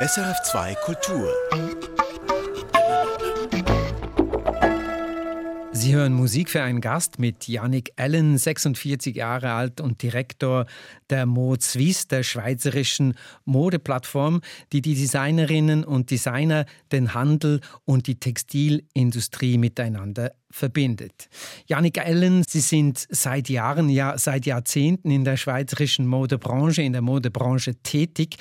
SRF2 Kultur. Sie hören Musik für einen Gast mit Yannick Allen, 46 Jahre alt und Direktor der Mode Suisse, der schweizerischen Modeplattform, die die Designerinnen und Designer, den Handel und die Textilindustrie miteinander verbindet. Janik Ellen, Sie sind seit Jahren, ja seit Jahrzehnten in der schweizerischen Modebranche, in der Modebranche tätig.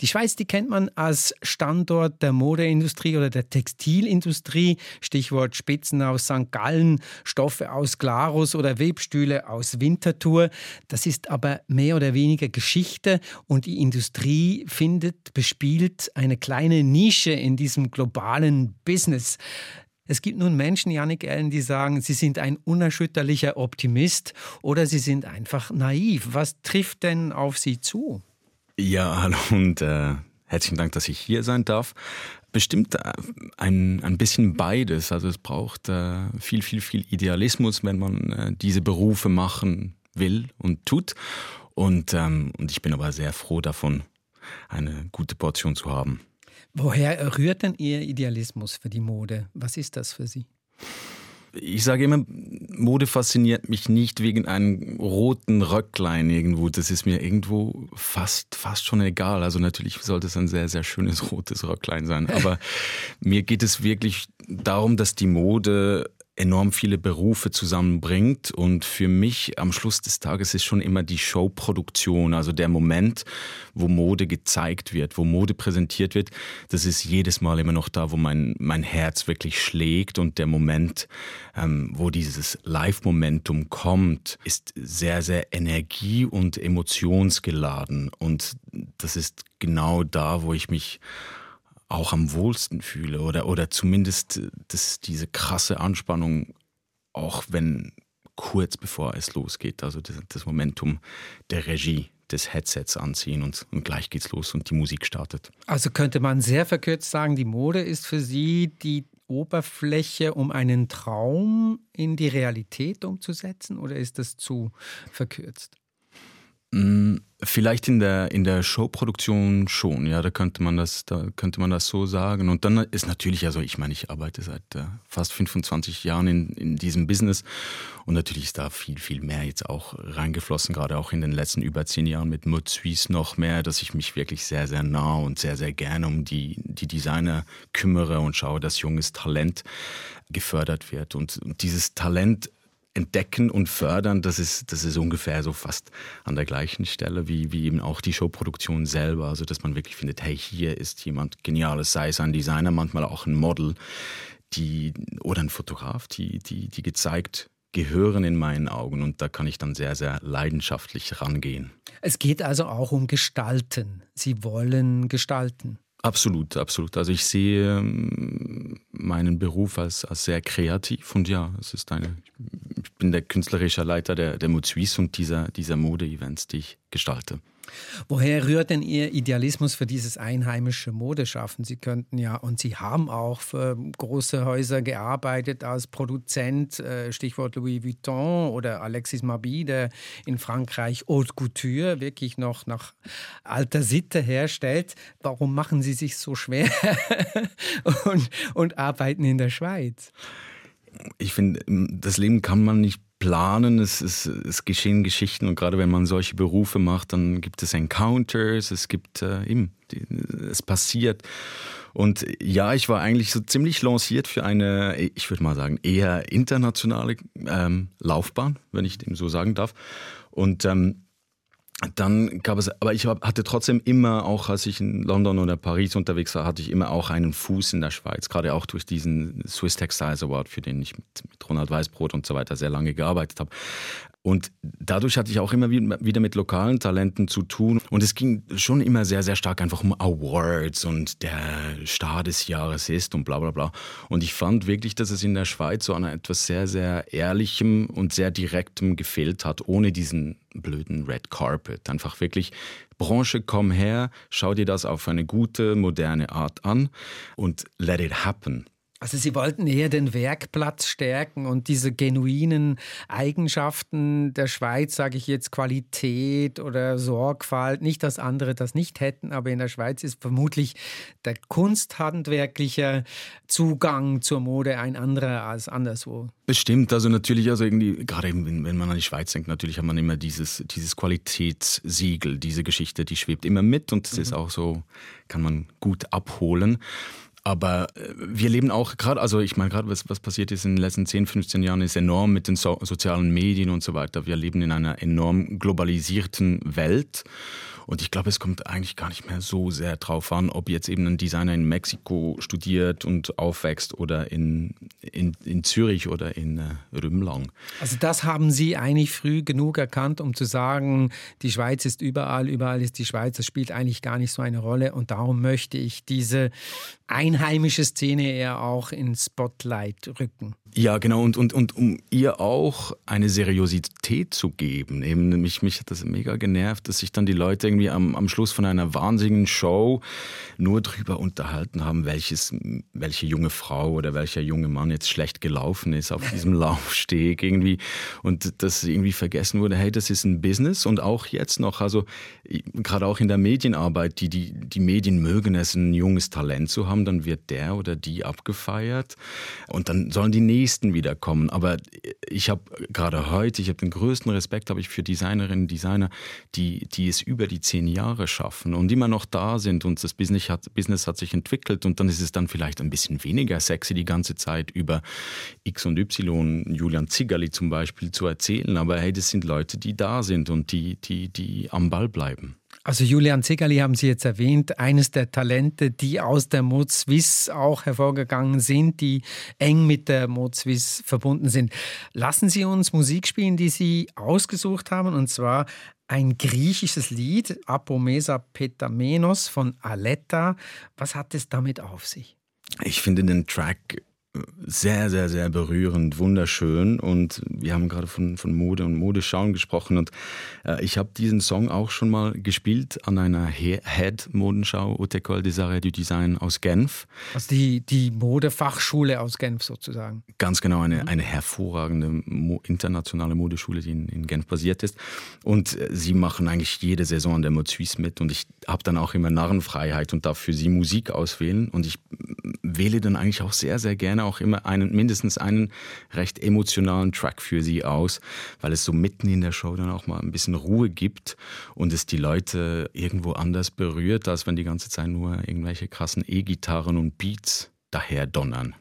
Die Schweiz, die kennt man als Standort der Modeindustrie oder der Textilindustrie. Stichwort Spitzen aus St. Gallen, Stoffe aus Glarus oder Webstühle aus Winterthur. Das ist aber mehr oder weniger Geschichte und die Industrie findet, bespielt eine kleine Nische in diesem globalen Business. Es gibt nun Menschen, Janik Ellen, die sagen, sie sind ein unerschütterlicher Optimist oder sie sind einfach naiv. Was trifft denn auf sie zu? Ja, hallo und äh, herzlichen Dank, dass ich hier sein darf. Bestimmt äh, ein, ein bisschen beides. Also es braucht äh, viel, viel, viel Idealismus, wenn man äh, diese Berufe machen will und tut. Und, ähm, und ich bin aber sehr froh davon, eine gute Portion zu haben. Woher rührt denn Ihr Idealismus für die Mode? Was ist das für Sie? Ich sage immer, Mode fasziniert mich nicht wegen einem roten Röcklein irgendwo. Das ist mir irgendwo fast, fast schon egal. Also natürlich sollte es ein sehr, sehr schönes rotes Röcklein sein. Aber mir geht es wirklich darum, dass die Mode enorm viele Berufe zusammenbringt. Und für mich am Schluss des Tages ist schon immer die Showproduktion, also der Moment, wo Mode gezeigt wird, wo Mode präsentiert wird. Das ist jedes Mal immer noch da, wo mein, mein Herz wirklich schlägt. Und der Moment, ähm, wo dieses Live-Momentum kommt, ist sehr, sehr energie- und emotionsgeladen. Und das ist genau da, wo ich mich auch am wohlsten fühle oder, oder zumindest äh, das, diese krasse Anspannung, auch wenn kurz bevor es losgeht, also das, das Momentum der Regie des Headsets anziehen und, und, gleich geht's los und die Musik startet. Also könnte man sehr verkürzt sagen, die Mode ist für Sie die Oberfläche, um einen Traum in die Realität umzusetzen oder ist das zu verkürzt? Mm, vielleicht in der, in der Showproduktion schon, ja, da könnte man das, da könnte man das so sagen. Und dann ist natürlich, also ich meine, ich arbeite seit äh, fast 25 Jahren in, in diesem Business und natürlich ist da viel, viel mehr jetzt auch reingeflossen, gerade auch in den letzten über zehn Jahren mit Mode Suisse noch mehr, dass ich mich wirklich sehr, sehr nah und sehr, sehr gerne um die, die Designer kümmere und schaue, dass junges Talent gefördert wird. Und, und dieses Talent entdecken und fördern, das ist, das ist ungefähr so fast an der gleichen Stelle wie, wie eben auch die Showproduktion selber. Also, dass man wirklich findet, hey, hier ist jemand Geniales, sei es ein Designer, manchmal auch ein Model, die, oder ein Fotograf, die, die, die gezeigt gehören in meinen Augen und da kann ich dann sehr, sehr leidenschaftlich rangehen. Es geht also auch um Gestalten. Sie wollen gestalten. Absolut, absolut. Also ich sehe ähm, meinen Beruf als, als sehr kreativ und ja, es ist eine, ich bin der künstlerische Leiter der, der Mode Suisse und dieser, dieser Mode-Events, die ich gestalte. Woher rührt denn Ihr Idealismus für dieses einheimische Modeschaffen? Sie könnten ja, und Sie haben auch für große Häuser gearbeitet als Produzent, äh, Stichwort Louis Vuitton oder Alexis Mabi, der in Frankreich Haute Couture wirklich noch nach alter Sitte herstellt. Warum machen Sie sich so schwer und, und arbeiten in der Schweiz? Ich finde, das Leben kann man nicht planen, es, es, es geschehen Geschichten und gerade wenn man solche Berufe macht, dann gibt es Encounters, es gibt äh, eben, die, es passiert. Und ja, ich war eigentlich so ziemlich lanciert für eine, ich würde mal sagen, eher internationale ähm, Laufbahn, wenn ich dem so sagen darf. Und ähm, dann gab es, aber ich hatte trotzdem immer, auch als ich in London oder Paris unterwegs war, hatte ich immer auch einen Fuß in der Schweiz, gerade auch durch diesen Swiss Textiles Award, für den ich mit, mit Ronald Weißbrot und so weiter sehr lange gearbeitet habe. Und dadurch hatte ich auch immer wieder mit lokalen Talenten zu tun. Und es ging schon immer sehr, sehr stark einfach um Awards und der Star des Jahres ist und bla bla bla. Und ich fand wirklich, dass es in der Schweiz so an etwas sehr, sehr Ehrlichem und sehr Direktem gefehlt hat, ohne diesen blöden Red Carpet. Einfach wirklich, Branche, komm her, schau dir das auf eine gute, moderne Art an und let it happen. Also Sie wollten eher den Werkplatz stärken und diese genuinen Eigenschaften der Schweiz, sage ich jetzt Qualität oder Sorgfalt, nicht, dass andere das nicht hätten, aber in der Schweiz ist vermutlich der kunsthandwerkliche Zugang zur Mode ein anderer als anderswo. Bestimmt, also natürlich, also irgendwie, gerade wenn, wenn man an die Schweiz denkt, natürlich hat man immer dieses, dieses Qualitätssiegel, diese Geschichte, die schwebt immer mit und das mhm. ist auch so, kann man gut abholen. Aber äh, wir leben auch gerade, also ich meine gerade, was, was passiert ist in den letzten 10, 15 Jahren, ist enorm mit den so sozialen Medien und so weiter. Wir leben in einer enorm globalisierten Welt. Und ich glaube, es kommt eigentlich gar nicht mehr so sehr drauf an, ob jetzt eben ein Designer in Mexiko studiert und aufwächst oder in, in, in Zürich oder in äh, Rümlang. Also das haben Sie eigentlich früh genug erkannt, um zu sagen, die Schweiz ist überall, überall ist die Schweiz, das spielt eigentlich gar nicht so eine Rolle und darum möchte ich diese einheimische Szene eher auch ins Spotlight rücken. Ja, genau, und, und, und um ihr auch eine Seriosität zu geben. Eben, mich, mich hat das mega genervt, dass sich dann die Leute irgendwie am, am Schluss von einer wahnsinnigen Show nur drüber unterhalten haben, welches, welche junge Frau oder welcher junge Mann jetzt schlecht gelaufen ist auf diesem Laufsteg irgendwie. Und dass irgendwie vergessen wurde, hey, das ist ein Business und auch jetzt noch, also gerade auch in der Medienarbeit, die, die, die Medien mögen es, ein junges Talent zu haben, dann wird der oder die abgefeiert und dann sollen die nächsten wiederkommen. Aber ich habe gerade heute, ich habe den größten Respekt, habe ich für Designerinnen Designer, die, die es über die zehn Jahre schaffen und immer noch da sind und das Business hat, Business hat sich entwickelt und dann ist es dann vielleicht ein bisschen weniger sexy die ganze Zeit über X und Y, Julian Zigerli zum Beispiel zu erzählen. Aber hey, das sind Leute, die da sind und die, die, die am Ball bleiben. Also Julian Zigerli haben Sie jetzt erwähnt, eines der Talente, die aus der Mode Suisse auch hervorgegangen sind, die eng mit der Mode Suisse verbunden sind. Lassen Sie uns Musik spielen, die Sie ausgesucht haben, und zwar ein griechisches Lied, Apomesa Petamenos von Aletta. Was hat es damit auf sich? Ich finde den Track sehr, sehr, sehr berührend, wunderschön. Und wir haben gerade von, von Mode und Modeschauen gesprochen. Und äh, ich habe diesen Song auch schon mal gespielt an einer Head-Modenschau, Haute École des Arts du Design aus Genf. Also die, die Modefachschule aus Genf sozusagen. Ganz genau, eine, mhm. eine hervorragende Mo internationale Modeschule, die in, in, Genf basiert ist. Und äh, sie machen eigentlich jede Saison an der Mode Suisse mit. Und ich habe dann auch immer Narrenfreiheit und darf für sie Musik auswählen. Und ich wähle dann eigentlich auch sehr, sehr gerne auch immer einen, mindestens einen recht emotionalen Track für sie aus, weil es so mitten in der Show dann auch mal ein bisschen Ruhe gibt und es die Leute irgendwo anders berührt, als wenn die ganze Zeit nur irgendwelche krassen E-Gitarren und Beats daher donnern.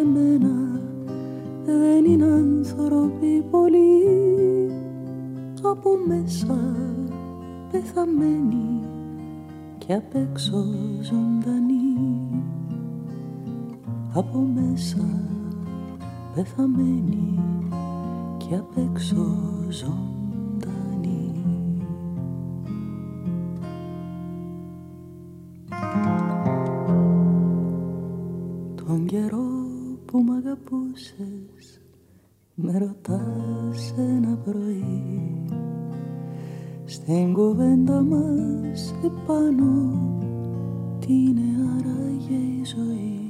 Σαν και μένα δεν είναι άνθρωποι πολύ από μέσα πεθαμένοι και απ' έξω ζωντανοί από μέσα πεθαμένοι και απ' έξω ζωντανή. Με ρωτάς ένα πρωί Στην κουβέντα μας επάνω Τι είναι άραγε η ζωή.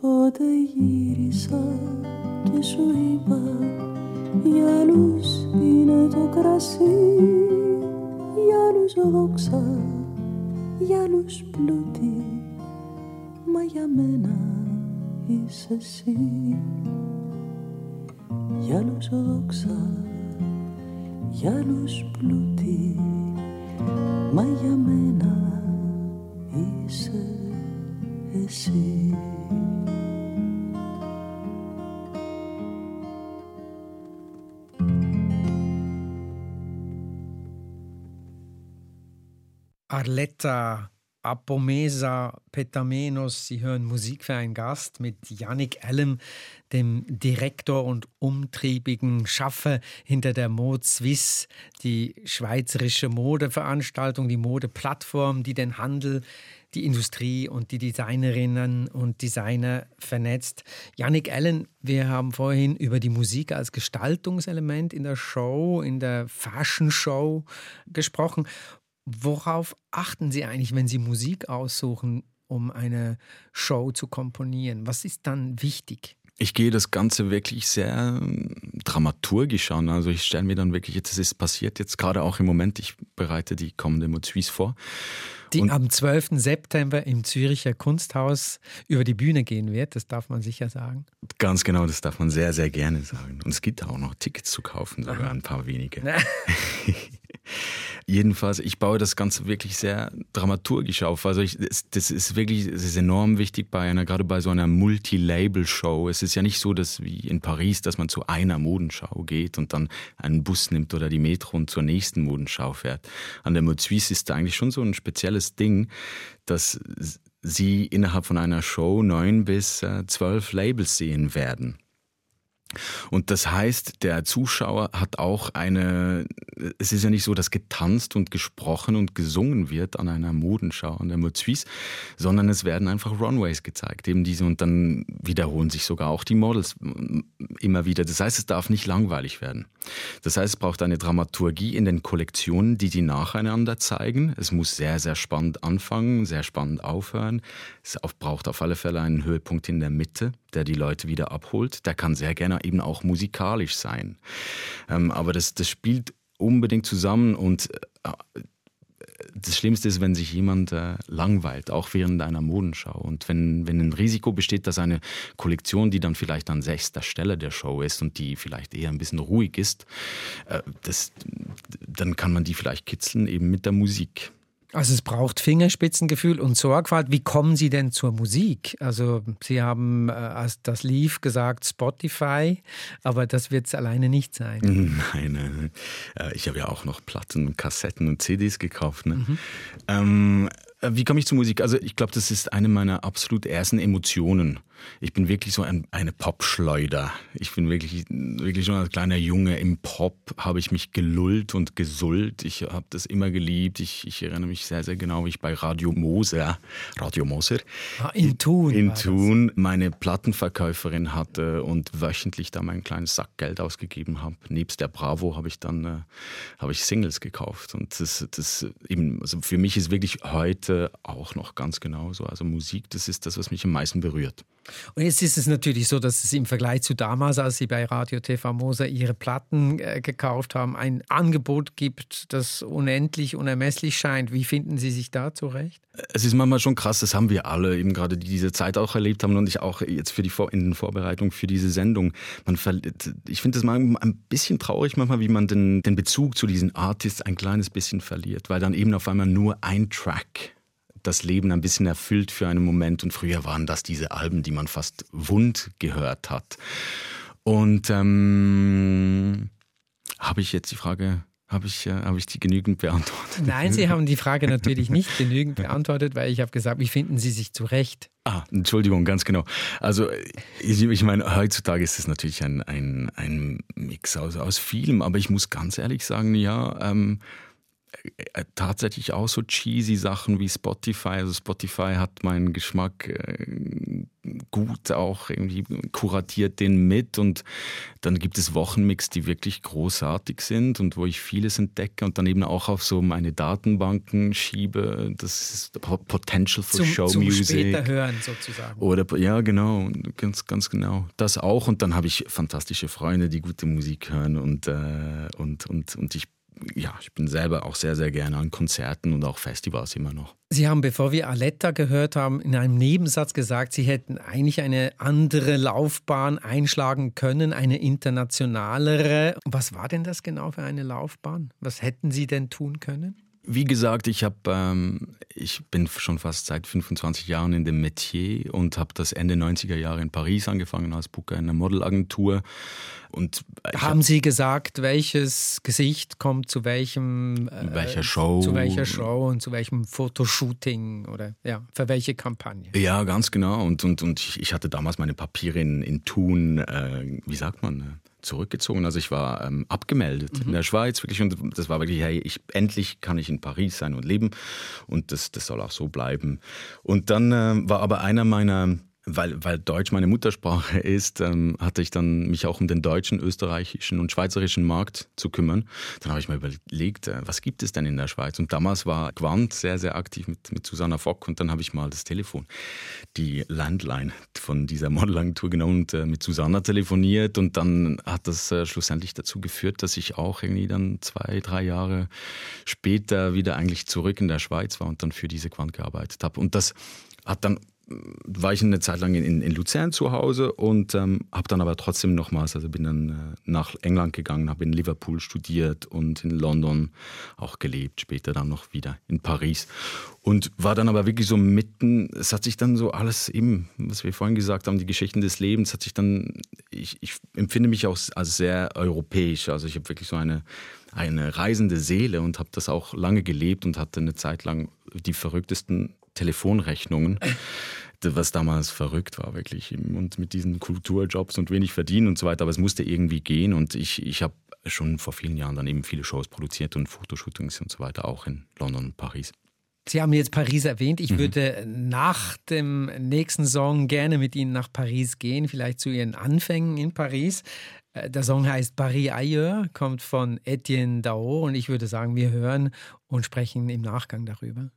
Τότε γύρισα και σου είπα Για άλλους είναι το κρασί Για άλλους δόξα Για άλλους πλούτη Μα για μένα είσαι εσύ. Για άλλους δόξα Για άλλους πλούτη Μα για μένα είσαι εσύ. Arletta Apomesa Petamenos. Sie hören Musik für einen Gast mit Yannick Allem, dem Direktor und umtriebigen Schaffer hinter der Mode Suisse, die schweizerische Modeveranstaltung, die Modeplattform, die den Handel, die Industrie und die Designerinnen und Designer vernetzt. Yannick Allen, wir haben vorhin über die Musik als Gestaltungselement in der Show, in der Fashion Show gesprochen. Worauf achten Sie eigentlich, wenn Sie Musik aussuchen, um eine Show zu komponieren? Was ist dann wichtig? Ich gehe das Ganze wirklich sehr ähm, dramaturgisch an. Also ich stelle mir dann wirklich, jetzt ist passiert jetzt gerade auch im Moment, ich bereite die kommende Mozuis vor. Die und am 12. September im Züricher Kunsthaus über die Bühne gehen wird, das darf man sicher sagen. Ganz genau, das darf man sehr, sehr gerne sagen. Und es gibt auch noch Tickets zu kaufen, sogar Aha. ein paar wenige. Jedenfalls, ich baue das Ganze wirklich sehr dramaturgisch auf. Also ich, das, ist wirklich, es ist enorm wichtig bei einer, gerade bei so einer Multi-Label-Show. Es ist ja nicht so, dass wie in Paris, dass man zu einer Modenschau geht und dann einen Bus nimmt oder die Metro und zur nächsten Modenschau fährt. An der Mode Suisse ist da eigentlich schon so ein spezielles Ding, dass sie innerhalb von einer Show neun bis äh, zwölf Labels sehen werden. Und das heißt, der Zuschauer hat auch eine, es ist ja nicht so, dass getanzt und gesprochen und gesungen wird an einer Modenschau, an der Mode Suisse, sondern es werden einfach Runways gezeigt, eben diese und dann wiederholen sich sogar auch die Models immer wieder. Das heißt, es darf nicht langweilig werden. Das heißt, es braucht eine Dramaturgie in den Kollektionen, die die nacheinander zeigen. Es muss sehr, sehr spannend anfangen, sehr spannend aufhören. Es braucht auf alle Fälle einen Höhepunkt in der Mitte der die Leute wieder abholt. Der kann sehr gerne eben auch musikalisch sein. Ähm, aber das, das spielt unbedingt zusammen und äh, das Schlimmste ist, wenn sich jemand äh, langweilt, auch während einer Modenschau. Und wenn, wenn ein Risiko besteht, dass eine Kollektion, die dann vielleicht an sechster Stelle der Show ist und die vielleicht eher ein bisschen ruhig ist, äh, das, dann kann man die vielleicht kitzeln eben mit der Musik. Also es braucht Fingerspitzengefühl und Sorgfalt. Wie kommen Sie denn zur Musik? Also Sie haben, äh, als das lief, gesagt Spotify, aber das wird es alleine nicht sein. Nein, nein. Äh, ich habe ja auch noch Platten, Kassetten und CDs gekauft. Ne? Mhm. Ähm, äh, wie komme ich zur Musik? Also ich glaube, das ist eine meiner absolut ersten Emotionen. Ich bin wirklich so ein, eine Popschleuder. Ich bin wirklich, wirklich schon als kleiner Junge im Pop habe ich mich gelullt und gesullt. Ich habe das immer geliebt. Ich, ich, erinnere mich sehr, sehr genau, wie ich bei Radio Moser, Radio Moser, ah, in Thun, in Thun meine Plattenverkäuferin hatte und wöchentlich da mein kleines Sackgeld ausgegeben habe. Nebst der Bravo habe ich dann äh, habe ich Singles gekauft und das, das eben, also für mich ist wirklich heute heute auch noch ganz genauso. Also Musik, das ist das, was mich am meisten berührt. Und jetzt ist es natürlich so, dass es im Vergleich zu damals, als Sie bei Radio TV Moser Ihre Platten äh, gekauft haben, ein Angebot gibt, das unendlich, unermesslich scheint. Wie finden Sie sich da zurecht? Es ist manchmal schon krass, das haben wir alle eben gerade, die diese Zeit auch erlebt haben und ich auch jetzt für die Vor in den Vorbereitungen für diese Sendung. Man ich finde das mal ein bisschen traurig manchmal, wie man den, den Bezug zu diesen Artists ein kleines bisschen verliert, weil dann eben auf einmal nur ein Track das Leben ein bisschen erfüllt für einen Moment. Und früher waren das diese Alben, die man fast wund gehört hat. Und ähm, habe ich jetzt die Frage, habe ich, äh, habe ich die genügend beantwortet? Nein, Sie haben die Frage natürlich nicht genügend beantwortet, weil ich habe gesagt, wie finden Sie sich zurecht? Ah, Entschuldigung, ganz genau. Also ich, ich meine, heutzutage ist es natürlich ein, ein, ein Mix aus, aus vielem, aber ich muss ganz ehrlich sagen, ja, ähm, äh, tatsächlich auch so cheesy Sachen wie Spotify. Also Spotify hat meinen Geschmack äh, gut auch irgendwie kuratiert den mit und dann gibt es Wochenmix, die wirklich großartig sind und wo ich vieles entdecke und dann eben auch auf so meine Datenbanken schiebe. Das ist Potential for zum, Show zum Music. Später hören sozusagen. Oder ja, genau, ganz, ganz genau. Das auch und dann habe ich fantastische Freunde, die gute Musik hören und, äh, und, und, und ich ja, ich bin selber auch sehr, sehr gerne an Konzerten und auch Festivals immer noch. Sie haben, bevor wir Aletta gehört haben, in einem Nebensatz gesagt, Sie hätten eigentlich eine andere Laufbahn einschlagen können, eine internationalere. Was war denn das genau für eine Laufbahn? Was hätten Sie denn tun können? Wie gesagt, ich, hab, ähm, ich bin schon fast seit 25 Jahren in dem Metier und habe das Ende 90er Jahre in Paris angefangen als Booker in einer Modelagentur. Und Haben hab, Sie gesagt, welches Gesicht kommt zu welchem äh, welcher Show, zu welcher Show und zu welchem Fotoshooting oder ja, für welche Kampagne? Ja, ganz genau. Und, und, und ich hatte damals meine Papiere in, in Thun, äh, wie sagt man? Zurückgezogen. Also ich war ähm, abgemeldet mhm. in der Schweiz wirklich und das war wirklich, hey, ich, endlich kann ich in Paris sein und leben und das, das soll auch so bleiben. Und dann äh, war aber einer meiner weil, weil Deutsch meine Muttersprache ist, ähm, hatte ich dann mich auch um den deutschen, österreichischen und schweizerischen Markt zu kümmern. Dann habe ich mir überlegt, äh, was gibt es denn in der Schweiz? Und damals war Quant sehr, sehr aktiv mit, mit Susanna Fock und dann habe ich mal das Telefon, die Landline von dieser Modelagentur genommen und äh, mit Susanna telefoniert und dann hat das äh, schlussendlich dazu geführt, dass ich auch irgendwie dann zwei, drei Jahre später wieder eigentlich zurück in der Schweiz war und dann für diese Quant gearbeitet habe. Und das hat dann war ich eine Zeit lang in, in Luzern zu Hause und ähm, habe dann aber trotzdem nochmals, also bin dann äh, nach England gegangen, habe in Liverpool studiert und in London auch gelebt, später dann noch wieder in Paris. Und war dann aber wirklich so mitten, es hat sich dann so alles eben, was wir vorhin gesagt haben, die Geschichten des Lebens, hat sich dann, ich, ich empfinde mich auch als sehr europäisch, also ich habe wirklich so eine, eine reisende Seele und habe das auch lange gelebt und hatte eine Zeit lang die verrücktesten Telefonrechnungen, was damals verrückt war, wirklich. Und mit diesen Kulturjobs und wenig verdienen und so weiter. Aber es musste irgendwie gehen. Und ich, ich habe schon vor vielen Jahren dann eben viele Shows produziert und Fotoshootings und so weiter, auch in London und Paris. Sie haben jetzt Paris erwähnt. Ich mhm. würde nach dem nächsten Song gerne mit Ihnen nach Paris gehen, vielleicht zu Ihren Anfängen in Paris. Äh, der Song heißt Paris ailleurs, kommt von Etienne Dao und ich würde sagen, wir hören und sprechen im Nachgang darüber.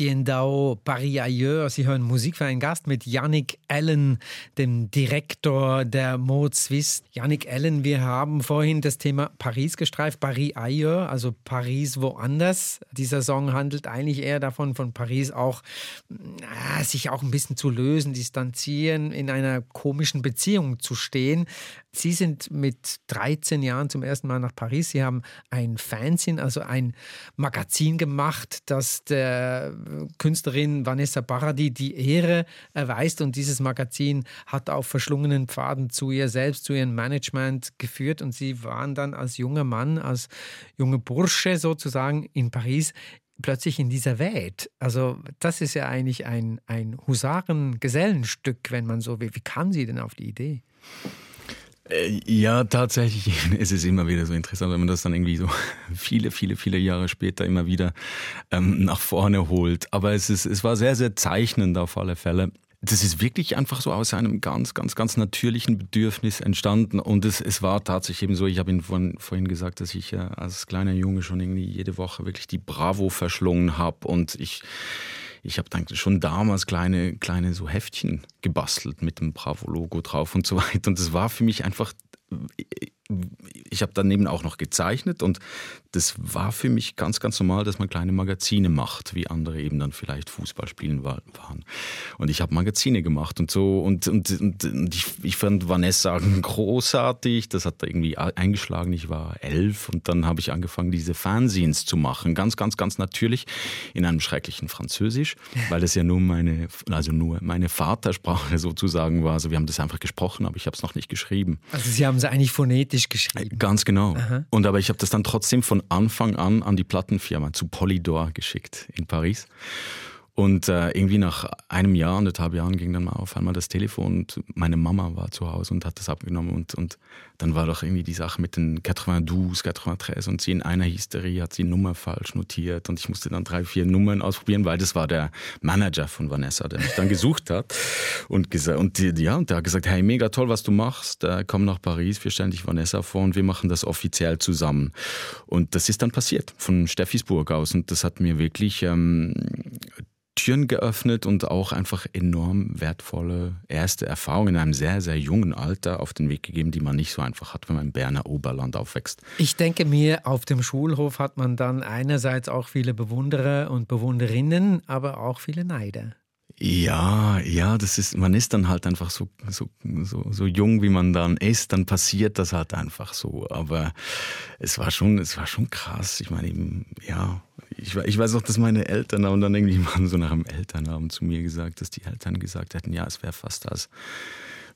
Etienne Dao, Paris Ailleurs. Sie hören Musik für einen Gast mit Yannick Allen, dem Direktor der Mode Suisse. Yannick Allen, wir haben vorhin das Thema Paris gestreift, Paris Ailleurs, also Paris woanders. Dieser Song handelt eigentlich eher davon, von Paris auch äh, sich auch ein bisschen zu lösen, distanzieren, in einer komischen Beziehung zu stehen. Sie sind mit 13 Jahren zum ersten Mal nach Paris. Sie haben ein Fanzine, also ein Magazin gemacht, das der Künstlerin Vanessa Paradis die Ehre erweist. Und dieses Magazin hat auf verschlungenen Pfaden zu ihr selbst, zu ihrem Management geführt. Und sie waren dann als junger Mann, als junge Bursche sozusagen in Paris plötzlich in dieser Welt. Also das ist ja eigentlich ein, ein Husaren-Gesellenstück, wenn man so will. Wie kam sie denn auf die Idee? Äh, ja, tatsächlich. Es ist immer wieder so interessant, wenn man das dann irgendwie so viele, viele, viele Jahre später immer wieder ähm, nach vorne holt. Aber es, ist, es war sehr, sehr zeichnend auf alle Fälle. Das ist wirklich einfach so aus einem ganz, ganz, ganz natürlichen Bedürfnis entstanden. Und es, es war tatsächlich eben so, ich habe Ihnen vorhin, vorhin gesagt, dass ich ja als kleiner Junge schon irgendwie jede Woche wirklich die Bravo verschlungen habe. Und ich, ich habe dann schon damals kleine, kleine so Heftchen gebastelt mit dem Bravo-Logo drauf und so weiter. Und das war für mich einfach ich habe daneben auch noch gezeichnet und das war für mich ganz, ganz normal, dass man kleine Magazine macht, wie andere eben dann vielleicht Fußball spielen waren. Und ich habe Magazine gemacht und so und, und, und, und ich, ich, fand Vanessa großartig, das hat irgendwie eingeschlagen, ich war elf und dann habe ich angefangen, diese Fanzines zu machen, ganz, ganz, ganz natürlich in einem schrecklichen Französisch, weil das ja nur meine, also nur meine Vatersprache sozusagen war. Also wir haben das einfach gesprochen, aber ich habe es noch nicht geschrieben. Also Sie haben sie eigentlich phonetisch geschrieben? Ganz genau. Aha. Und aber ich habe das dann trotzdem von Anfang an an die Plattenfirma zu Polydor geschickt in Paris. Und äh, irgendwie nach einem Jahr, anderthalb Jahren ging dann mal auf einmal das Telefon und meine Mama war zu Hause und hat das abgenommen. Und, und dann war doch irgendwie die Sache mit den 92, 93 und sie in einer Hysterie hat sie Nummer falsch notiert und ich musste dann drei, vier Nummern ausprobieren, weil das war der Manager von Vanessa, der mich dann gesucht hat und gesagt, und die, ja, und der hat gesagt, hey, mega toll, was du machst, äh, komm nach Paris, wir stellen dich Vanessa vor und wir machen das offiziell zusammen. Und das ist dann passiert von Steffisburg aus und das hat mir wirklich ähm, Türen geöffnet und auch einfach enorm wertvolle erste Erfahrungen in einem sehr, sehr jungen Alter auf den Weg gegeben, die man nicht so einfach hat, wenn man im Berner Oberland aufwächst. Ich denke mir, auf dem Schulhof hat man dann einerseits auch viele Bewunderer und Bewunderinnen, aber auch viele Neider. Ja, ja, das ist, man ist dann halt einfach so, so, so, so jung, wie man dann ist, dann passiert das halt einfach so. Aber es war schon, es war schon krass. Ich meine eben, ja, ich, ich weiß auch, dass meine Eltern haben dann irgendwie mal so nach dem Elternabend zu mir gesagt, dass die Eltern gesagt hätten, ja, es wäre fast das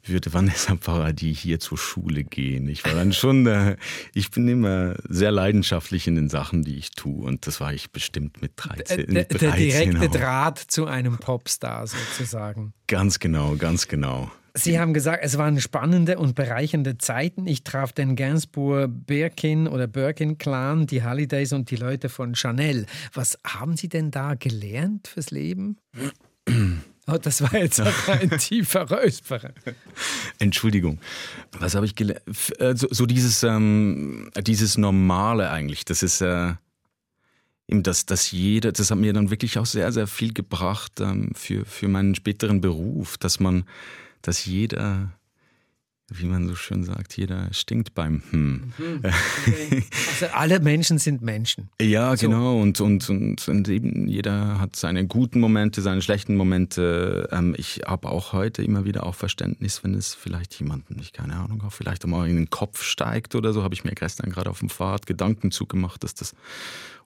würde Vanessa Paradis hier zur Schule gehen. Ich war dann schon, äh, ich bin immer sehr leidenschaftlich in den Sachen, die ich tue. Und das war ich bestimmt mit 13. Der, der, der direkte Draht zu einem Popstar sozusagen. Ganz genau, ganz genau. Sie haben gesagt, es waren spannende und bereichernde Zeiten. Ich traf den Gainsbourg Birkin oder Birkin Clan, die Holidays und die Leute von Chanel. Was haben Sie denn da gelernt fürs Leben? Oh, das war jetzt ein tiefer Räusperer. Entschuldigung. Was habe ich gelernt? Äh, so, so, dieses, ähm, dieses Normale eigentlich. Das ist äh, eben das, das jeder, das hat mir dann wirklich auch sehr, sehr viel gebracht ähm, für, für meinen späteren Beruf, dass man, dass jeder wie man so schön sagt, jeder stinkt beim Hm. Mhm. Okay. Also alle Menschen sind Menschen. Ja, so. genau. Und, und, und, und, eben jeder hat seine guten Momente, seine schlechten Momente. Ähm, ich habe auch heute immer wieder auch Verständnis, wenn es vielleicht jemanden, ich keine Ahnung, auch vielleicht einmal in den Kopf steigt oder so, habe ich mir gestern gerade auf dem Fahrrad Gedanken zugemacht, dass das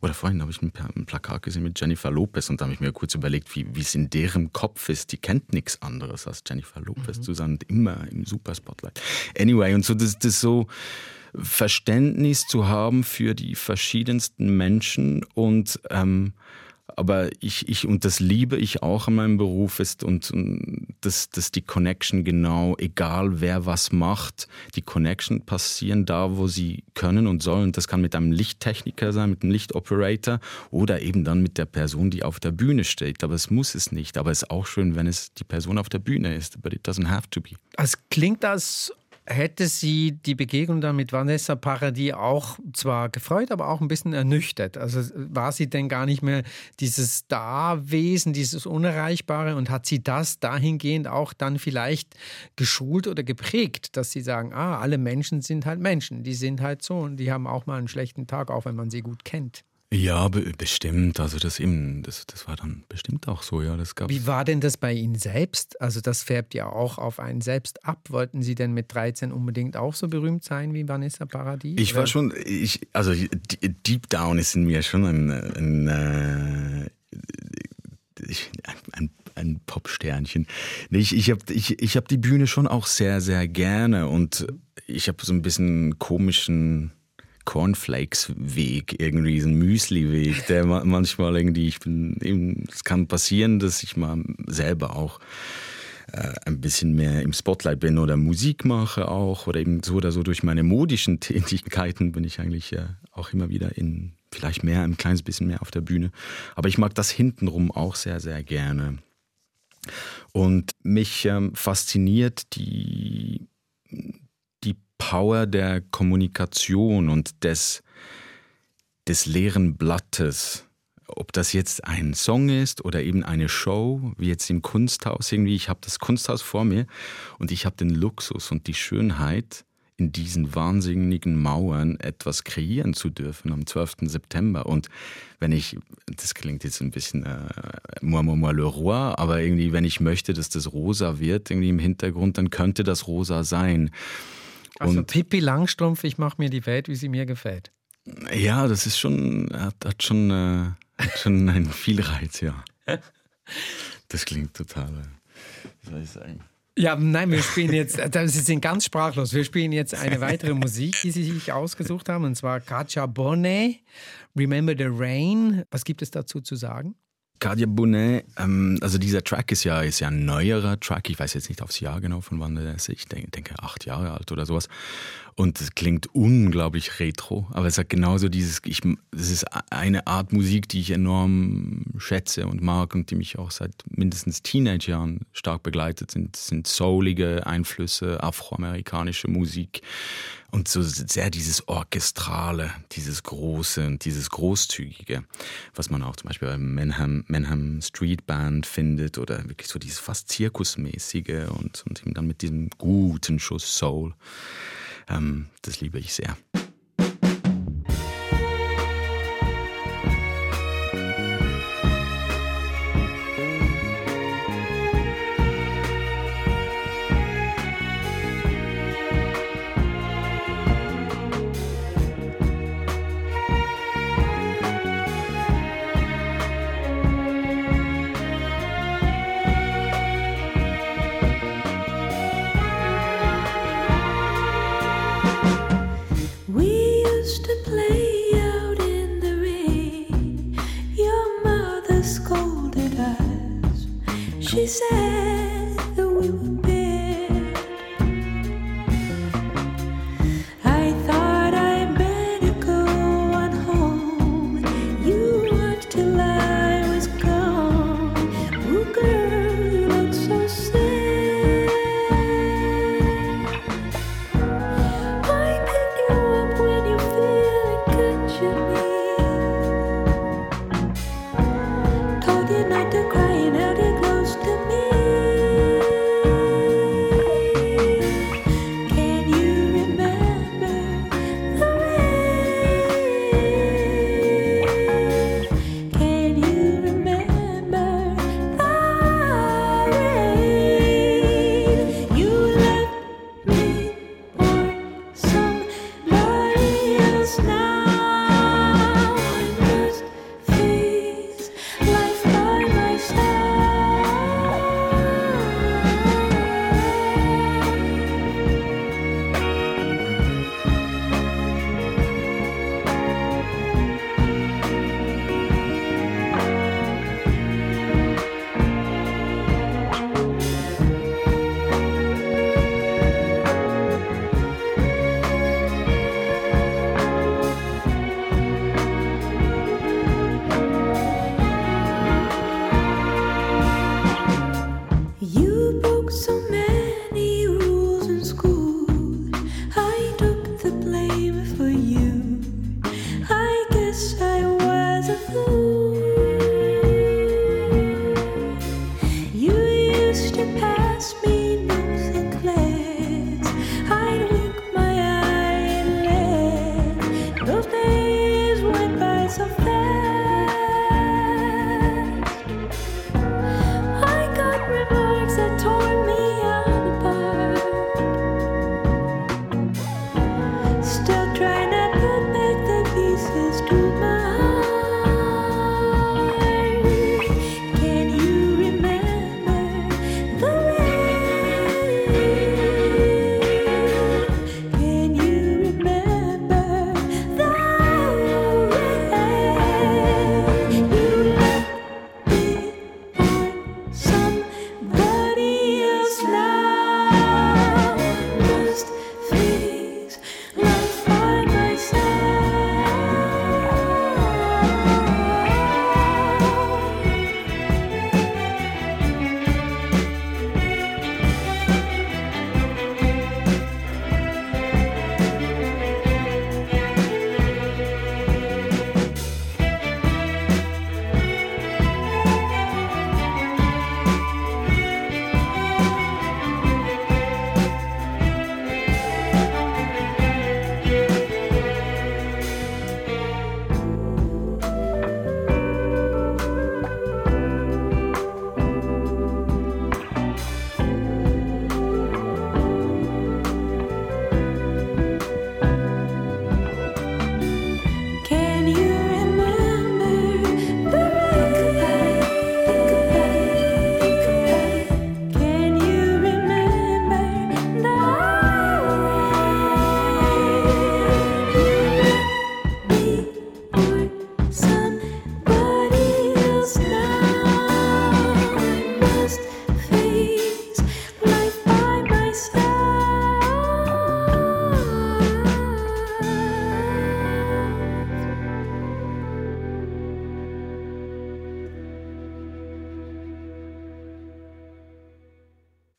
oder vorhin habe ich ein, Plakat gesehen mit Jennifer Lopez und da habe ich mir kurz überlegt, wie es in deren Kopf ist. Die kennt nichts anderes als Jennifer Lopez mhm. zu sein und immer im Superspotlight. Anyway, und so das, das so Verständnis zu haben für die verschiedensten Menschen und ähm, aber ich, ich, und das liebe ich auch in meinem Beruf, ist und, und dass, dass die Connection genau, egal wer was macht, die Connection passieren da, wo sie können und sollen. Das kann mit einem Lichttechniker sein, mit einem Lichtoperator oder eben dann mit der Person, die auf der Bühne steht. Aber es muss es nicht. Aber es ist auch schön, wenn es die Person auf der Bühne ist. But it doesn't have to be. Es klingt, als hätte sie die Begegnung dann mit Vanessa Paradis auch zwar gefreut, aber auch ein bisschen ernüchtert. Also war sie denn gar nicht mehr dieses Starwesen, dieses Unerreichbare und hat sie das dahingehend auch dann vielleicht geschult oder geprägt, dass sie sagen, ah, alle Menschen sind halt Menschen, die sind halt so und die haben auch mal einen schlechten Tag, auch wenn man sie gut kennt. Ja, be bestimmt. Also das eben, das, das war dann bestimmt auch so, ja. Das Wie war denn das bei Ihnen selbst? Also das färbt ja auch auf einen selbst ab. Wollten Sie denn mit 13 unbedingt auch so berühmt sein wie Vanessa Paradis? Ich war schon, ich, also deep down ist in mir schon ein, ein, ein, ein, ein Popsternchen. Ich, ich habe ich, ich hab die Bühne schon auch sehr, sehr gerne und ich habe so ein bisschen komischen Cornflakes-Weg, irgendwie ein Müsli-Weg, der manchmal irgendwie, ich bin eben, es kann passieren, dass ich mal selber auch äh, ein bisschen mehr im Spotlight bin oder Musik mache auch oder eben so oder so durch meine modischen Tätigkeiten bin ich eigentlich äh, auch immer wieder in vielleicht mehr, ein kleines bisschen mehr auf der Bühne. Aber ich mag das hintenrum auch sehr, sehr gerne. Und mich ähm, fasziniert die, Power der Kommunikation und des, des leeren Blattes. Ob das jetzt ein Song ist oder eben eine Show, wie jetzt im Kunsthaus irgendwie. Ich habe das Kunsthaus vor mir und ich habe den Luxus und die Schönheit, in diesen wahnsinnigen Mauern etwas kreieren zu dürfen am 12. September. Und wenn ich, das klingt jetzt ein bisschen äh, moi, moi, moi, le roi, aber irgendwie, wenn ich möchte, dass das rosa wird, irgendwie im Hintergrund, dann könnte das rosa sein. Also Pippi Langstrumpf, ich mache mir die Welt, wie sie mir gefällt. Ja, das ist schon, hat, hat schon, äh, hat schon einen Vielreiz, ja. Das klingt total, äh, wie soll ich sagen? Ja, nein, wir spielen jetzt, äh, Sie sind ganz sprachlos. Wir spielen jetzt eine weitere Musik, die Sie sich ausgesucht haben, und zwar Katja Bonnet, Remember the Rain. Was gibt es dazu zu sagen? Kadia Bonet, ähm, also dieser Track ist ja, ist ja ein neuerer Track. Ich weiß jetzt nicht aufs Jahr genau, von wann der ist. Ich denke, denke acht Jahre alt oder sowas. Und es klingt unglaublich retro, aber es hat genauso dieses, ich, es ist eine Art Musik, die ich enorm schätze und mag und die mich auch seit mindestens Teenagerjahren stark begleitet sind, sind soulige Einflüsse, afroamerikanische Musik und so sehr dieses Orchestrale, dieses Große und dieses Großzügige, was man auch zum Beispiel bei Manham, Manham Street Band findet oder wirklich so dieses fast Zirkusmäßige und, und eben dann mit diesem guten Schuss Soul. Ähm, das liebe ich sehr.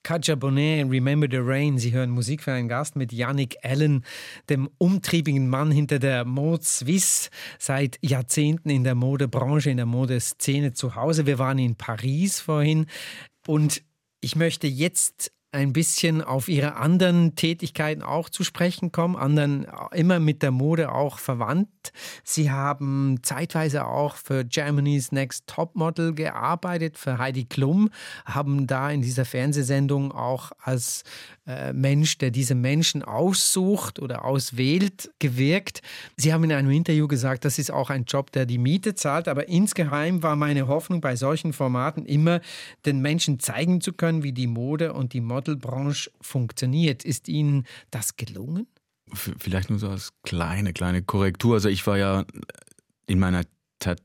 Katja Bonnet, Remember the Rain. Sie hören Musik für einen Gast mit Yannick Allen, dem umtriebigen Mann hinter der Mode Suisse, seit Jahrzehnten in der Modebranche, in der Modeszene zu Hause. Wir waren in Paris vorhin und ich möchte jetzt ein bisschen auf Ihre anderen Tätigkeiten auch zu sprechen kommen, anderen immer mit der Mode auch verwandt. Sie haben zeitweise auch für Germany's Next Topmodel gearbeitet, für Heidi Klum, haben da in dieser Fernsehsendung auch als Mensch, der diese Menschen aussucht oder auswählt, gewirkt. Sie haben in einem Interview gesagt, das ist auch ein Job, der die Miete zahlt, aber insgeheim war meine Hoffnung bei solchen Formaten immer, den Menschen zeigen zu können, wie die Mode und die Modelbranche funktioniert. Ist Ihnen das gelungen? Vielleicht nur so als kleine, kleine Korrektur. Also ich war ja in meiner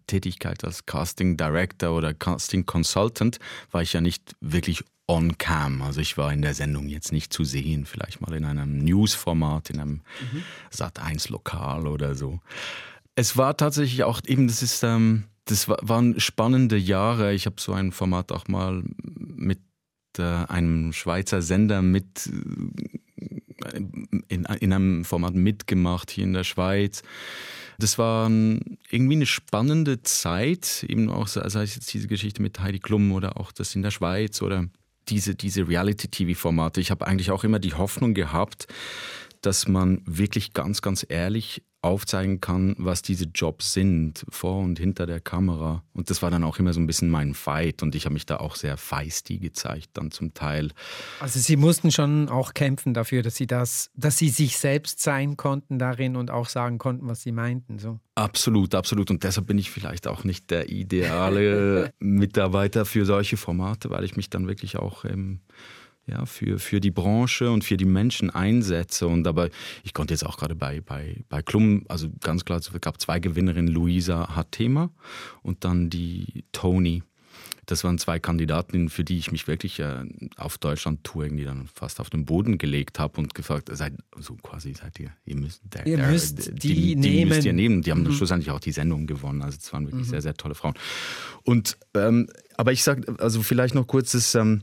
Tätigkeit als Casting Director oder Casting Consultant, war ich ja nicht wirklich on cam. Also ich war in der Sendung jetzt nicht zu sehen, vielleicht mal in einem News-Format, in einem mhm. Sat1-Lokal oder so. Es war tatsächlich auch eben, das ist, ähm, das waren spannende Jahre. Ich habe so ein Format auch mal mit äh, einem Schweizer Sender mit äh, in, in einem Format mitgemacht hier in der Schweiz. Das war irgendwie eine spannende Zeit, eben auch, sei es jetzt diese Geschichte mit Heidi Klum oder auch das in der Schweiz oder diese, diese Reality-TV-Formate. Ich habe eigentlich auch immer die Hoffnung gehabt, dass man wirklich ganz, ganz ehrlich aufzeigen kann, was diese Jobs sind, vor und hinter der Kamera. Und das war dann auch immer so ein bisschen mein Fight und ich habe mich da auch sehr feisty gezeigt, dann zum Teil. Also Sie mussten schon auch kämpfen dafür, dass Sie das, dass Sie sich selbst sein konnten darin und auch sagen konnten, was Sie meinten. So. Absolut, absolut. Und deshalb bin ich vielleicht auch nicht der ideale Mitarbeiter für solche Formate, weil ich mich dann wirklich auch ähm, ja, für, für die Branche und für die Menschen einsetze. Und aber ich konnte jetzt auch gerade bei, bei, bei Klum, also ganz klar, es gab zwei Gewinnerinnen, Luisa Hathema und dann die Toni. Das waren zwei Kandidatinnen, für die ich mich wirklich äh, auf Deutschland-Tour irgendwie dann fast auf den Boden gelegt habe und gefragt, seid so quasi seid ihr, ihr müsst, der, ihr müsst die, die, die, müsst ihr nehmen. Die haben mhm. schlussendlich auch die Sendung gewonnen. Also es waren wirklich mhm. sehr, sehr tolle Frauen. Und ähm, aber ich sage, also vielleicht noch kurz, das, ähm,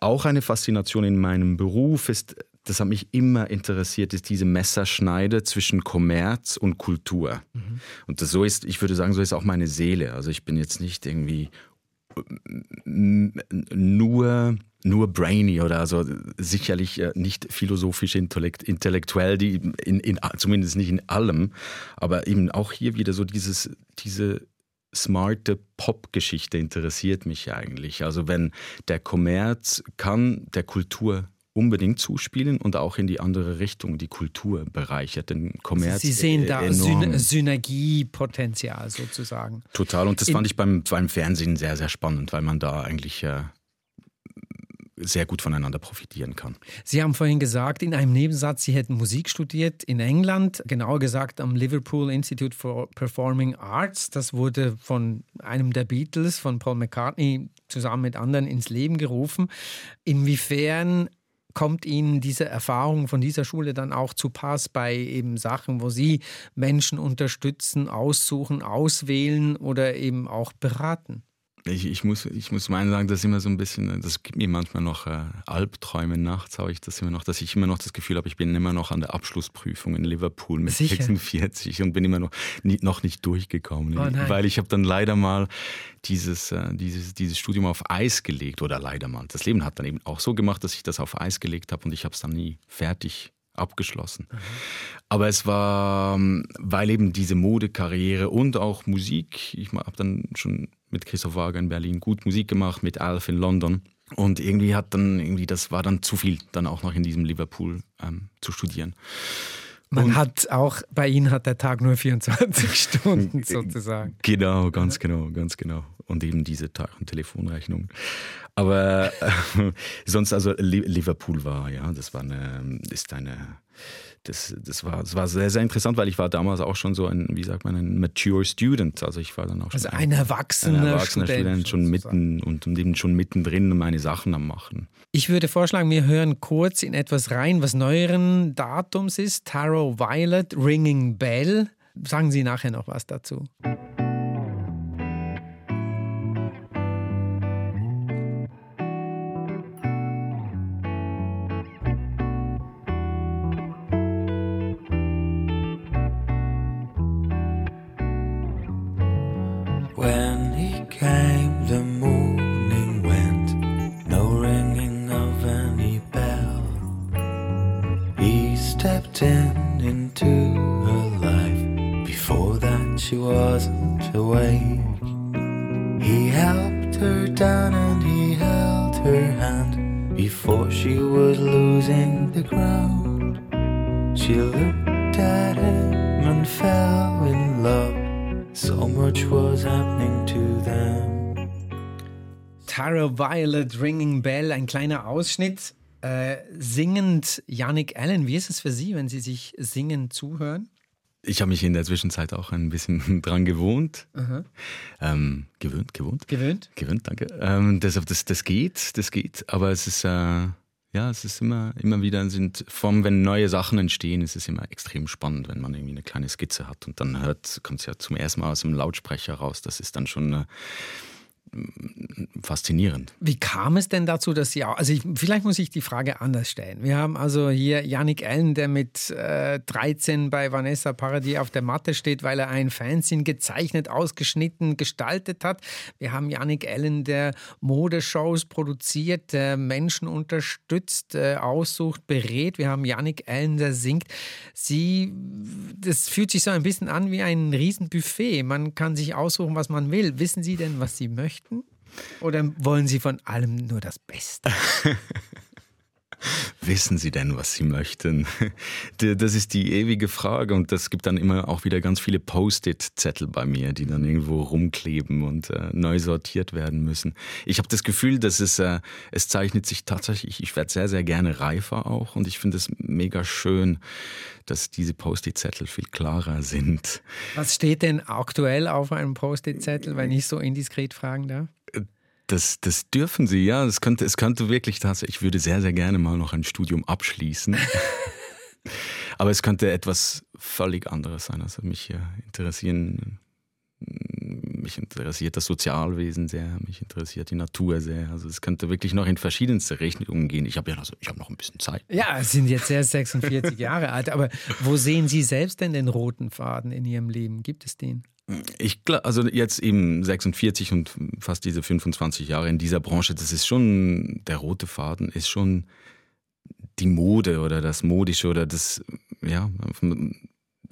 auch eine Faszination in meinem Beruf ist, das hat mich immer interessiert, ist diese Messerschneide zwischen Kommerz und Kultur. Mhm. Und das so ist, ich würde sagen, so ist auch meine Seele. Also ich bin jetzt nicht irgendwie nur nur brainy oder also sicherlich äh, nicht philosophisch intellekt, intellektuell, die in, in, zumindest nicht in allem, aber eben auch hier wieder so dieses, diese smarte Pop-Geschichte interessiert mich eigentlich. Also wenn der Kommerz kann der Kultur unbedingt zuspielen und auch in die andere Richtung, die Kultur bereichert, den Kommerz. Sie sehen da enorm. Synergiepotenzial sozusagen. Total und das in fand ich beim, beim Fernsehen sehr, sehr spannend, weil man da eigentlich äh, sehr gut voneinander profitieren kann. Sie haben vorhin gesagt, in einem Nebensatz, Sie hätten Musik studiert in England, genauer gesagt am Liverpool Institute for Performing Arts. Das wurde von einem der Beatles, von Paul McCartney, zusammen mit anderen ins Leben gerufen. Inwiefern kommt Ihnen diese Erfahrung von dieser Schule dann auch zu Pass bei eben Sachen, wo Sie Menschen unterstützen, aussuchen, auswählen oder eben auch beraten? Ich, ich, muss, ich muss meinen sagen, das ist immer so ein bisschen, das gibt mir manchmal noch äh, Albträume nachts, habe ich das immer noch, dass ich immer noch das Gefühl habe, ich bin immer noch an der Abschlussprüfung in Liverpool mit Sicher? 46 und bin immer noch, nie, noch nicht durchgekommen. Oh weil ich habe dann leider mal dieses, äh, dieses, dieses Studium auf Eis gelegt oder leider mal. Das Leben hat dann eben auch so gemacht, dass ich das auf Eis gelegt habe und ich habe es dann nie fertig abgeschlossen. Mhm. Aber es war, ähm, weil eben diese Modekarriere und auch Musik, ich habe dann schon mit Christoph Wager in Berlin gut Musik gemacht, mit Alf in London. Und irgendwie hat dann, irgendwie, das war dann zu viel, dann auch noch in diesem Liverpool ähm, zu studieren. Man und hat auch, bei Ihnen hat der Tag nur 24 Stunden sozusagen. Genau, ganz genau, ganz genau. Und eben diese Tag- und Telefonrechnung. Aber äh, sonst, also Liverpool war, ja, das war eine, ist eine, das, das, war, das war sehr, sehr interessant, weil ich war damals auch schon so ein, wie sagt man, ein mature student. Also ich war dann auch schon also ein, ein erwachsener, ein erwachsener Student, Student schon mitten und, und eben schon mittendrin meine Sachen am machen. Ich würde vorschlagen, wir hören kurz in etwas rein, was neueren Datums ist. Tarot Violet, Ringing Bell. Sagen Sie nachher noch was dazu. Violet Ringing Bell, ein kleiner Ausschnitt. Äh, singend Yannick Allen, wie ist es für Sie, wenn Sie sich singen zuhören? Ich habe mich in der Zwischenzeit auch ein bisschen dran gewohnt. Ähm, gewöhnt, gewohnt? Gewöhnt? Gewöhnt, danke. Ähm, deshalb, das, das geht, das geht, aber es ist, äh, ja, es ist immer, immer wieder, sind, vom, wenn neue Sachen entstehen, ist es immer extrem spannend, wenn man irgendwie eine kleine Skizze hat und dann hört, kommt es ja zum ersten Mal aus dem Lautsprecher raus. Das ist dann schon eine, faszinierend. Wie kam es denn dazu, dass Sie auch, also ich, vielleicht muss ich die Frage anders stellen. Wir haben also hier Yannick Allen, der mit äh, 13 bei Vanessa Paradis auf der Matte steht, weil er ein Fanzine gezeichnet, ausgeschnitten, gestaltet hat. Wir haben Yannick Allen, der Modeshows produziert, der Menschen unterstützt, äh, aussucht, berät. Wir haben Yannick Allen, der singt. Sie, das fühlt sich so ein bisschen an wie ein Riesenbuffet. Man kann sich aussuchen, was man will. Wissen Sie denn, was Sie möchten? Möchten? Oder wollen Sie von allem nur das Beste? Wissen Sie denn, was Sie möchten? Das ist die ewige Frage und das gibt dann immer auch wieder ganz viele Post-it-Zettel bei mir, die dann irgendwo rumkleben und äh, neu sortiert werden müssen. Ich habe das Gefühl, dass es, äh, es zeichnet sich tatsächlich, ich werde sehr, sehr gerne reifer auch und ich finde es mega schön, dass diese Post-it-Zettel viel klarer sind. Was steht denn aktuell auf einem Post-it-Zettel, wenn ich so indiskret fragen darf? Das, das dürfen Sie, ja. Es könnte, es könnte wirklich tatsächlich, ich würde sehr, sehr gerne mal noch ein Studium abschließen. Aber es könnte etwas völlig anderes sein. Also mich interessieren, mich interessiert das Sozialwesen sehr, mich interessiert die Natur sehr. Also es könnte wirklich noch in verschiedenste Richtungen gehen. Ich habe ja also, ich habe noch ein bisschen Zeit. Ja, Sie sind jetzt erst 46 Jahre alt, aber wo sehen Sie selbst denn den roten Faden in Ihrem Leben? Gibt es den? Ich glaube, also jetzt eben 46 und fast diese 25 Jahre in dieser Branche, das ist schon, der rote Faden ist schon die Mode oder das Modische oder das, ja,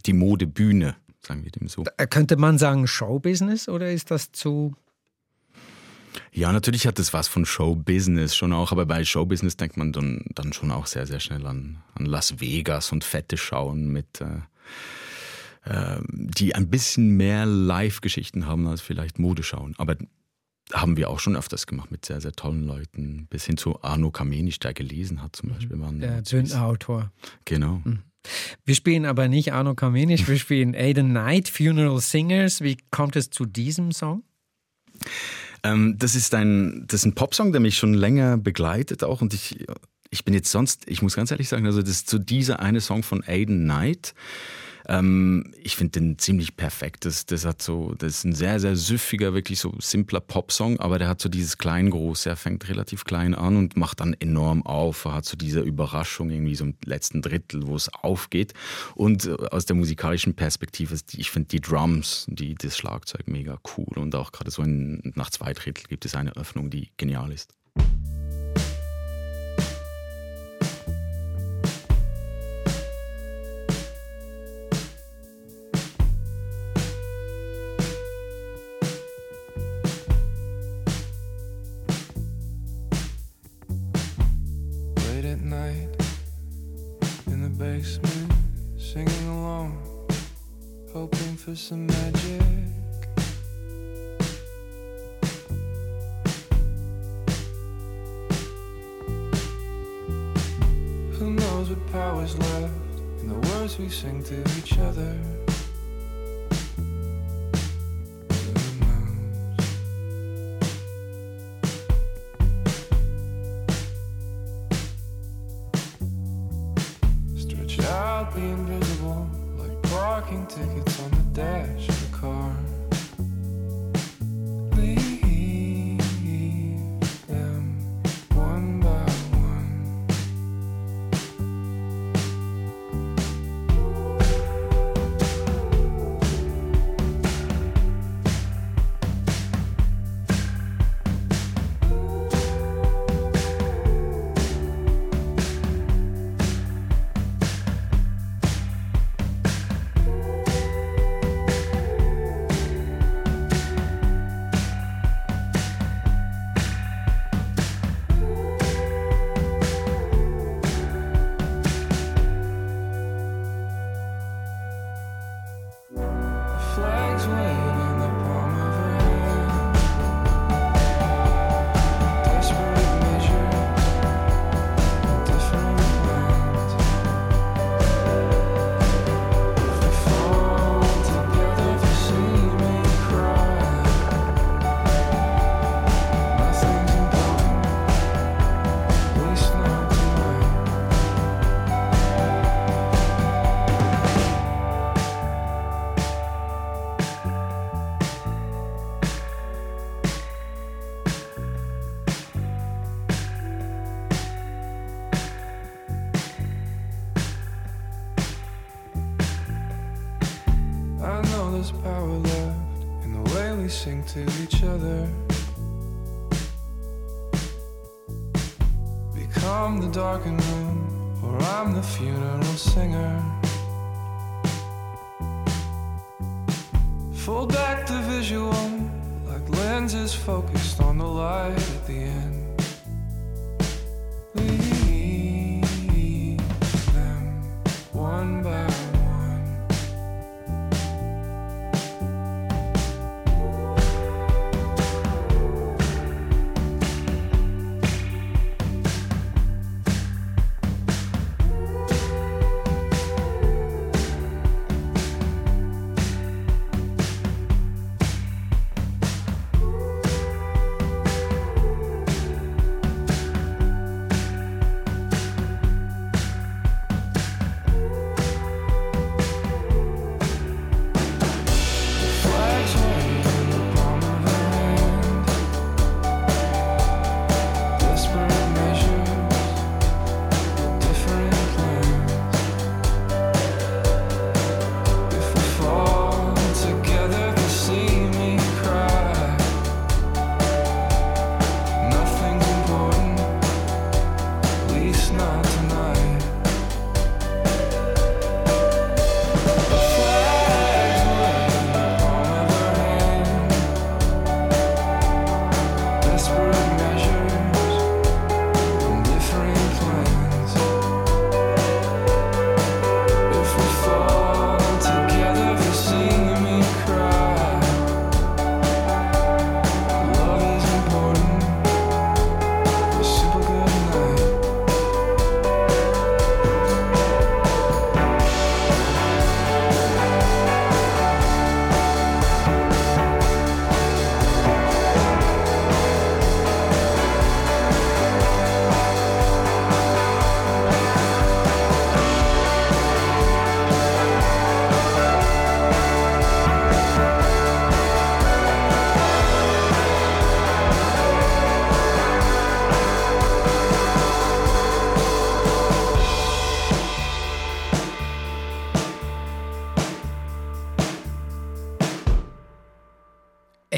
die Modebühne, sagen wir dem so. Könnte man sagen Showbusiness oder ist das zu ja, natürlich hat es was von Showbusiness schon auch, aber bei Showbusiness denkt man dann, dann schon auch sehr, sehr schnell an, an Las Vegas und fette Schauen mit, äh, äh, die ein bisschen mehr Live-Geschichten haben als vielleicht Modeschauen. Aber haben wir auch schon öfters gemacht mit sehr, sehr tollen Leuten, bis hin zu Arno Kamenisch, der gelesen hat zum Beispiel. Waren der Bühnenautor. Genau. Mhm. Wir spielen aber nicht Arno Kamenisch, wir spielen Aiden Knight, Funeral Singers. Wie kommt es zu diesem Song? Ähm, das ist ein, das ist ein Popsong, der mich schon länger begleitet auch und ich, ich bin jetzt sonst, ich muss ganz ehrlich sagen, also das ist so dieser eine Song von Aiden Knight. Ähm, ich finde den ziemlich perfekt. Das, das hat so, das ist ein sehr, sehr süffiger, wirklich so simpler Popsong, aber der hat so dieses Klein-Große. Er fängt relativ klein an und macht dann enorm auf. Er hat so diese Überraschung irgendwie so im letzten Drittel, wo es aufgeht. Und äh, aus der musikalischen Perspektive, ich finde die Drums, die, das Schlagzeug mega cool. Und auch gerade so in, nach zwei Drittel gibt es eine Öffnung, die genial ist. Some magic. Who knows what power's left in the words we sing to each other? invisible, like parking tickets on the dash. singer, singer. Fold back the visual like lenses focused on the light at the end.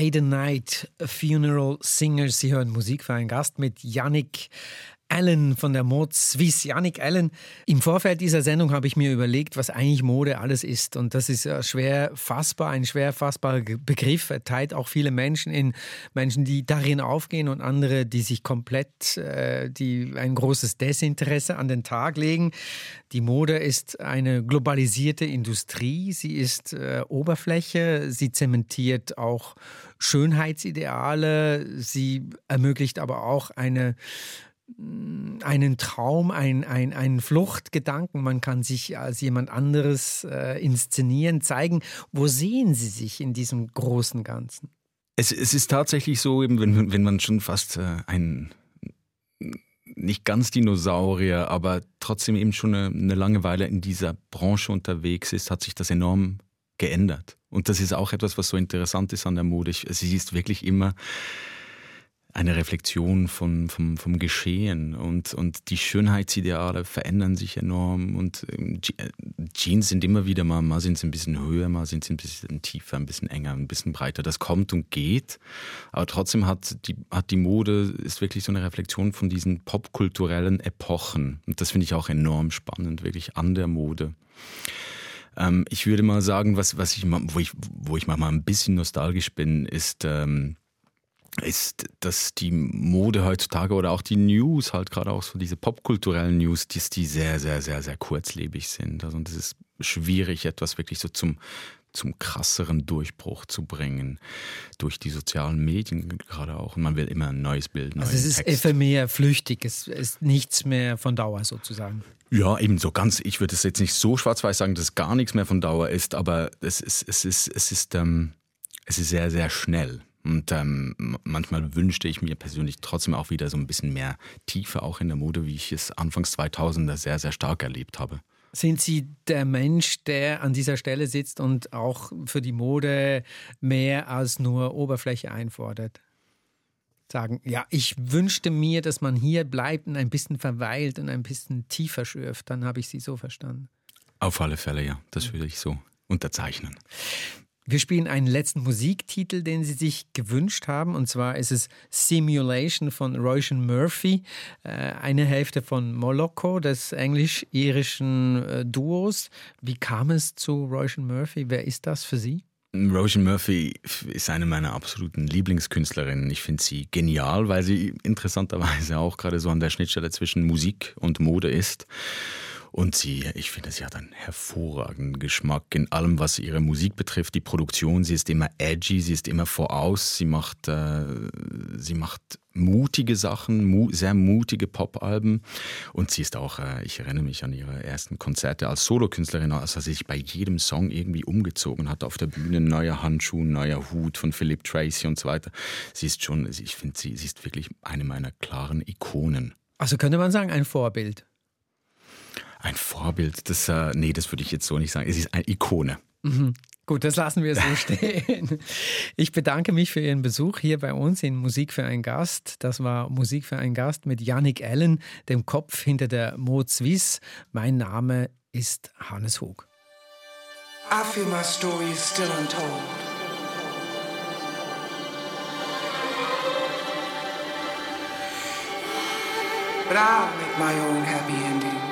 Ada Night Funeral Singers. Sie hören Musik für einen Gast mit Yannick allen von der Mode Suisse, Yannick Allen. Im Vorfeld dieser Sendung habe ich mir überlegt, was eigentlich Mode alles ist. Und das ist schwer fassbar, ein schwer fassbarer Begriff. Er teilt auch viele Menschen in Menschen, die darin aufgehen und andere, die sich komplett, äh, die ein großes Desinteresse an den Tag legen. Die Mode ist eine globalisierte Industrie. Sie ist äh, Oberfläche. Sie zementiert auch Schönheitsideale. Sie ermöglicht aber auch eine einen Traum, ein, ein, einen Fluchtgedanken. Man kann sich als jemand anderes äh, inszenieren, zeigen. Wo sehen Sie sich in diesem großen Ganzen? Es, es ist tatsächlich so, eben, wenn, wenn man schon fast äh, ein nicht ganz Dinosaurier, aber trotzdem eben schon eine, eine Langeweile in dieser Branche unterwegs ist, hat sich das enorm geändert. Und das ist auch etwas, was so interessant ist an der Mode. Sie ist wirklich immer eine Reflexion von, vom, vom Geschehen. Und, und die Schönheitsideale verändern sich enorm. Und ähm, äh, Jeans sind immer wieder mal, mal sind sie ein bisschen höher, mal sind sie ein bisschen tiefer, ein bisschen enger, ein bisschen breiter. Das kommt und geht, aber trotzdem hat die, hat die Mode, ist wirklich so eine Reflexion von diesen popkulturellen Epochen. Und das finde ich auch enorm spannend, wirklich an der Mode ähm, ich würde mal sagen, was, was ich, wo ich, wo ich mal ein bisschen nostalgisch bin, ist, ähm, ist, dass die Mode heutzutage oder auch die News, halt gerade auch so diese popkulturellen News, dass die sehr, sehr, sehr, sehr kurzlebig sind. Also und es ist schwierig, etwas wirklich so zum, zum krasseren Durchbruch zu bringen. Durch die sozialen Medien gerade auch. Und man will immer ein neues Bild. Also es ist Text. ephemer, flüchtig, es ist nichts mehr von Dauer sozusagen. Ja, eben so ganz, ich würde es jetzt nicht so schwarz-weiß sagen, dass gar nichts mehr von Dauer ist, aber es ist, es ist, es ist, ähm, es ist sehr, sehr schnell. Und ähm, manchmal wünschte ich mir persönlich trotzdem auch wieder so ein bisschen mehr Tiefe auch in der Mode, wie ich es Anfangs 2000er sehr, sehr stark erlebt habe. Sind Sie der Mensch, der an dieser Stelle sitzt und auch für die Mode mehr als nur Oberfläche einfordert? Sagen, ja, ich wünschte mir, dass man hier bleibt und ein bisschen verweilt und ein bisschen tiefer schürft. Dann habe ich Sie so verstanden. Auf alle Fälle, ja. Das würde ich so unterzeichnen. Wir spielen einen letzten Musiktitel, den Sie sich gewünscht haben. Und zwar ist es Simulation von Roisin Murphy, äh, eine Hälfte von Moloko, des englisch-irischen äh, Duos. Wie kam es zu Roisin Murphy? Wer ist das für Sie? Roisin Murphy ist eine meiner absoluten Lieblingskünstlerinnen. Ich finde sie genial, weil sie interessanterweise auch gerade so an der Schnittstelle zwischen Musik und Mode ist. Und sie, ich finde, sie hat einen hervorragenden Geschmack in allem, was ihre Musik betrifft. Die Produktion, sie ist immer edgy, sie ist immer voraus, sie macht, äh, sie macht mutige Sachen, mu sehr mutige Popalben. Und sie ist auch, äh, ich erinnere mich an ihre ersten Konzerte als Solokünstlerin, als sie sich bei jedem Song irgendwie umgezogen hat auf der Bühne. Neuer Handschuh, neuer Hut von Philip Tracy und so weiter. Sie ist schon, ich finde, sie, sie ist wirklich eine meiner klaren Ikonen. Also könnte man sagen, ein Vorbild. Ein Vorbild, das, äh, nee, das würde ich jetzt so nicht sagen. Es ist eine Ikone. Mhm. Gut, das lassen wir so stehen. Ich bedanke mich für Ihren Besuch hier bei uns in Musik für einen Gast. Das war Musik für einen Gast mit Yannick Allen, dem Kopf hinter der Mode Suisse. Mein Name ist Hannes Hug. I feel my story is still untold. But I'll make my own happy ending.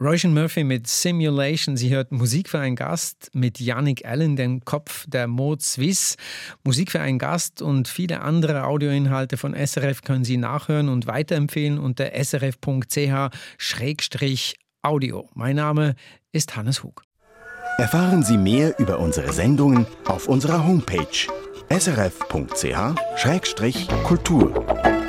Roisin Murphy mit Simulation. Sie hört Musik für einen Gast mit Yannick Allen, dem Kopf der Mode Swiss. Musik für einen Gast und viele andere Audioinhalte von SRF können Sie nachhören und weiterempfehlen unter srf.ch-audio. Mein Name ist Hannes Hug. Erfahren Sie mehr über unsere Sendungen auf unserer Homepage srf.ch-kultur.